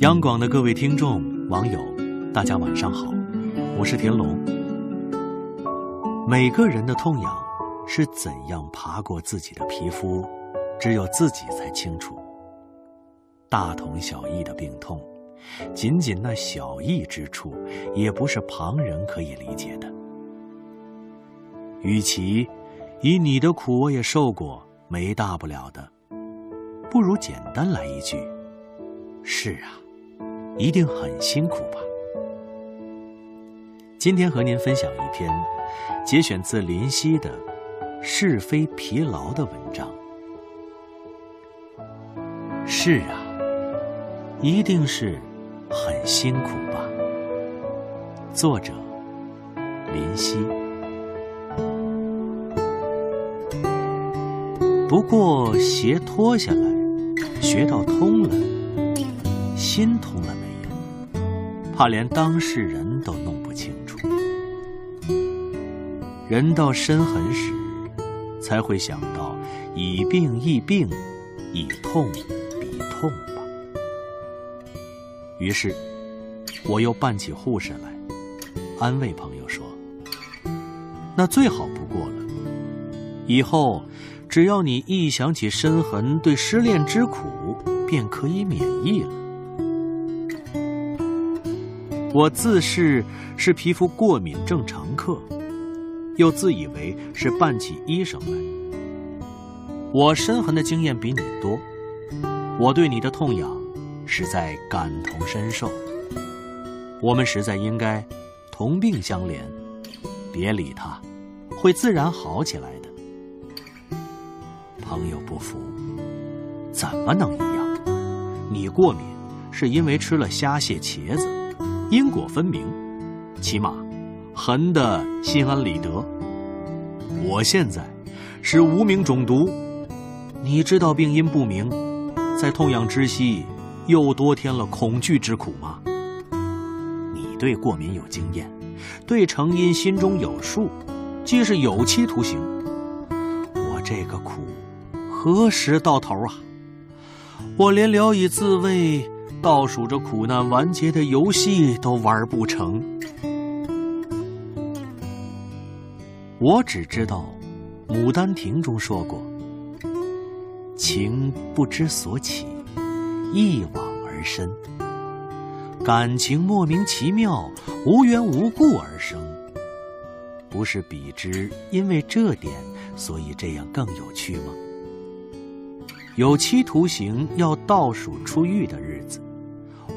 央广的各位听众、网友，大家晚上好，我是田龙。每个人的痛痒是怎样爬过自己的皮肤，只有自己才清楚。大同小异的病痛，仅仅那小异之处，也不是旁人可以理解的。与其以你的苦我也受过，没大不了的，不如简单来一句：是啊。一定很辛苦吧？今天和您分享一篇节选自林夕的《是非疲劳》的文章。是啊，一定是很辛苦吧？作者：林夕。不过鞋脱下来，学到通了，心通了没有？怕连当事人都弄不清楚，人到深痕时，才会想到以病易病，以痛比痛吧。于是，我又扮起护士来，安慰朋友说：“那最好不过了。以后，只要你一想起身痕对失恋之苦，便可以免疫了。”我自视是皮肤过敏症常客，又自以为是扮起医生来。我身痕的经验比你多，我对你的痛痒实在感同身受。我们实在应该同病相怜，别理他，会自然好起来的。朋友不服，怎么能一样？你过敏是因为吃了虾蟹茄子。因果分明，起码痕的心安理得。我现在是无名中毒，你知道病因不明，在痛痒之息又多添了恐惧之苦吗？你对过敏有经验，对成因心中有数，既是有期徒刑。我这个苦何时到头啊？我连聊以自慰。倒数着苦难完结的游戏都玩不成。我只知道，《牡丹亭》中说过：“情不知所起，一往而深。感情莫名其妙，无缘无故而生。不是比之因为这点，所以这样更有趣吗？有期徒刑要倒数出狱的日子。”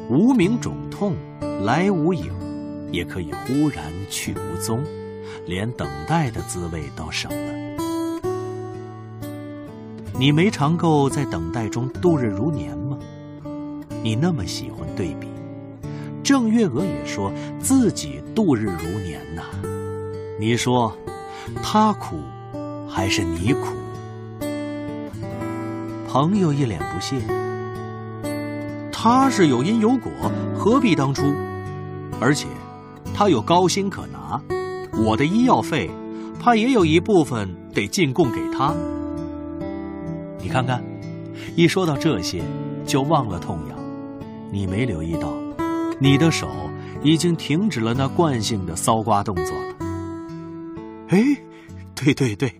无名肿痛来无影，也可以忽然去无踪，连等待的滋味都省了。你没尝够在等待中度日如年吗？你那么喜欢对比，郑月娥也说自己度日如年呐。你说，他苦，还是你苦？朋友一脸不屑。他是有因有果，何必当初？而且，他有高薪可拿，我的医药费，怕也有一部分得进贡给他。你看看，一说到这些，就忘了痛痒。你没留意到，你的手已经停止了那惯性的搔刮动作了。哎，对对对，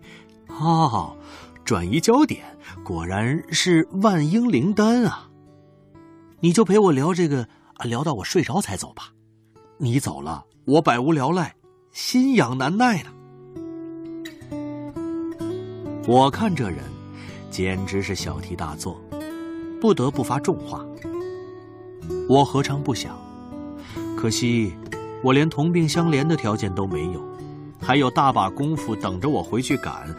哦，转移焦点，果然是万英灵丹啊！你就陪我聊这个，聊到我睡着才走吧。你走了，我百无聊赖，心痒难耐呢。我看这人，简直是小题大做，不得不发重话。我何尝不想？可惜，我连同病相怜的条件都没有，还有大把功夫等着我回去赶。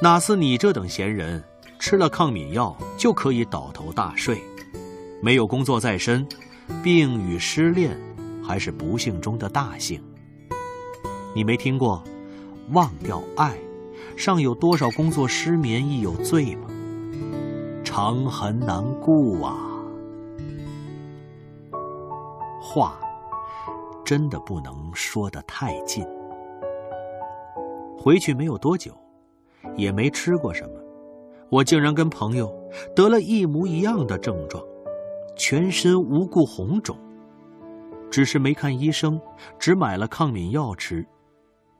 哪似你这等闲人，吃了抗敏药就可以倒头大睡。没有工作在身，病与失恋，还是不幸中的大幸。你没听过“忘掉爱，尚有多少工作失眠亦有罪”吗？长恨难顾啊！话真的不能说得太近。回去没有多久，也没吃过什么，我竟然跟朋友得了一模一样的症状，全身无故红肿。只是没看医生，只买了抗敏药吃，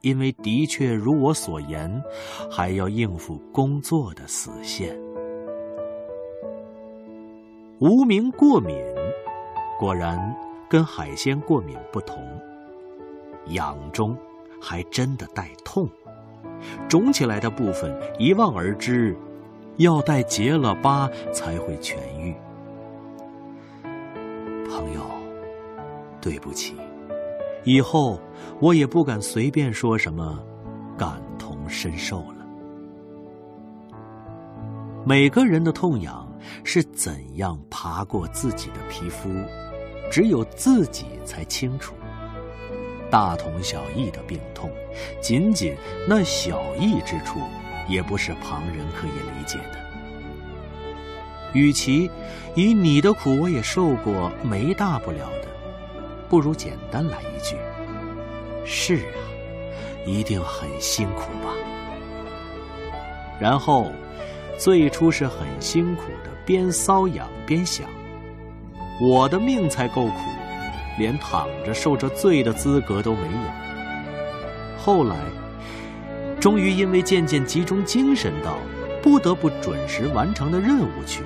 因为的确如我所言，还要应付工作的死线。无名过敏，果然跟海鲜过敏不同，痒中还真的带痛，肿起来的部分一望而知。要待结了疤才会痊愈。朋友，对不起，以后我也不敢随便说什么感同身受了。每个人的痛痒是怎样爬过自己的皮肤，只有自己才清楚。大同小异的病痛，仅仅那小异之处。也不是旁人可以理解的。与其以你的苦我也受过，没大不了的，不如简单来一句：是啊，一定很辛苦吧。然后，最初是很辛苦的，边瘙痒边想：我的命才够苦，连躺着受着罪的资格都没有。后来。终于因为渐渐集中精神到不得不准时完成的任务去，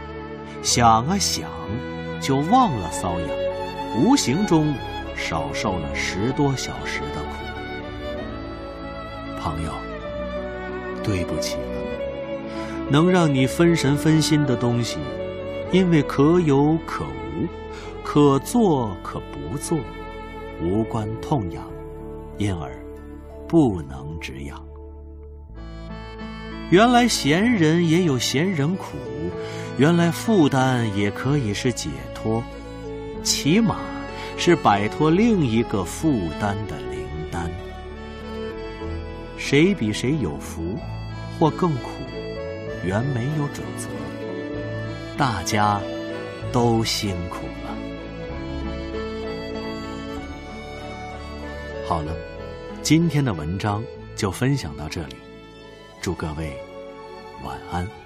想啊想，就忘了瘙痒，无形中少受了十多小时的苦。朋友，对不起了，能让你分神分心的东西，因为可有可无，可做可不不做，无关痛痒，因而不能止痒。原来闲人也有闲人苦，原来负担也可以是解脱，起码是摆脱另一个负担的灵丹。谁比谁有福，或更苦，原没有准则。大家都辛苦。好了，今天的文章就分享到这里。祝各位晚安。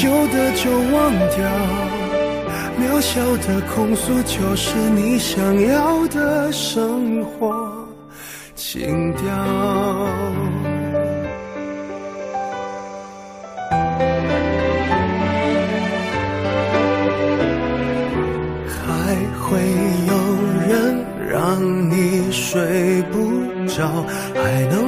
旧的就忘掉。渺小的控诉，就是你想要的生活情调。还会有人让你。睡不着，还能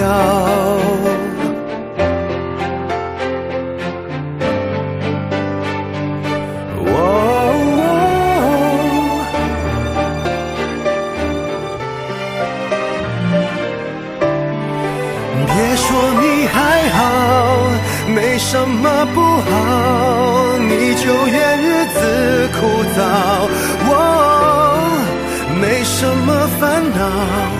聊。别说你还好，没什么不好，你就怨日子枯燥。我没什么烦恼。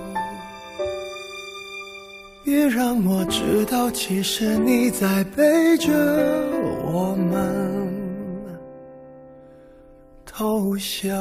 别让我知道，其实你在背着我们偷笑。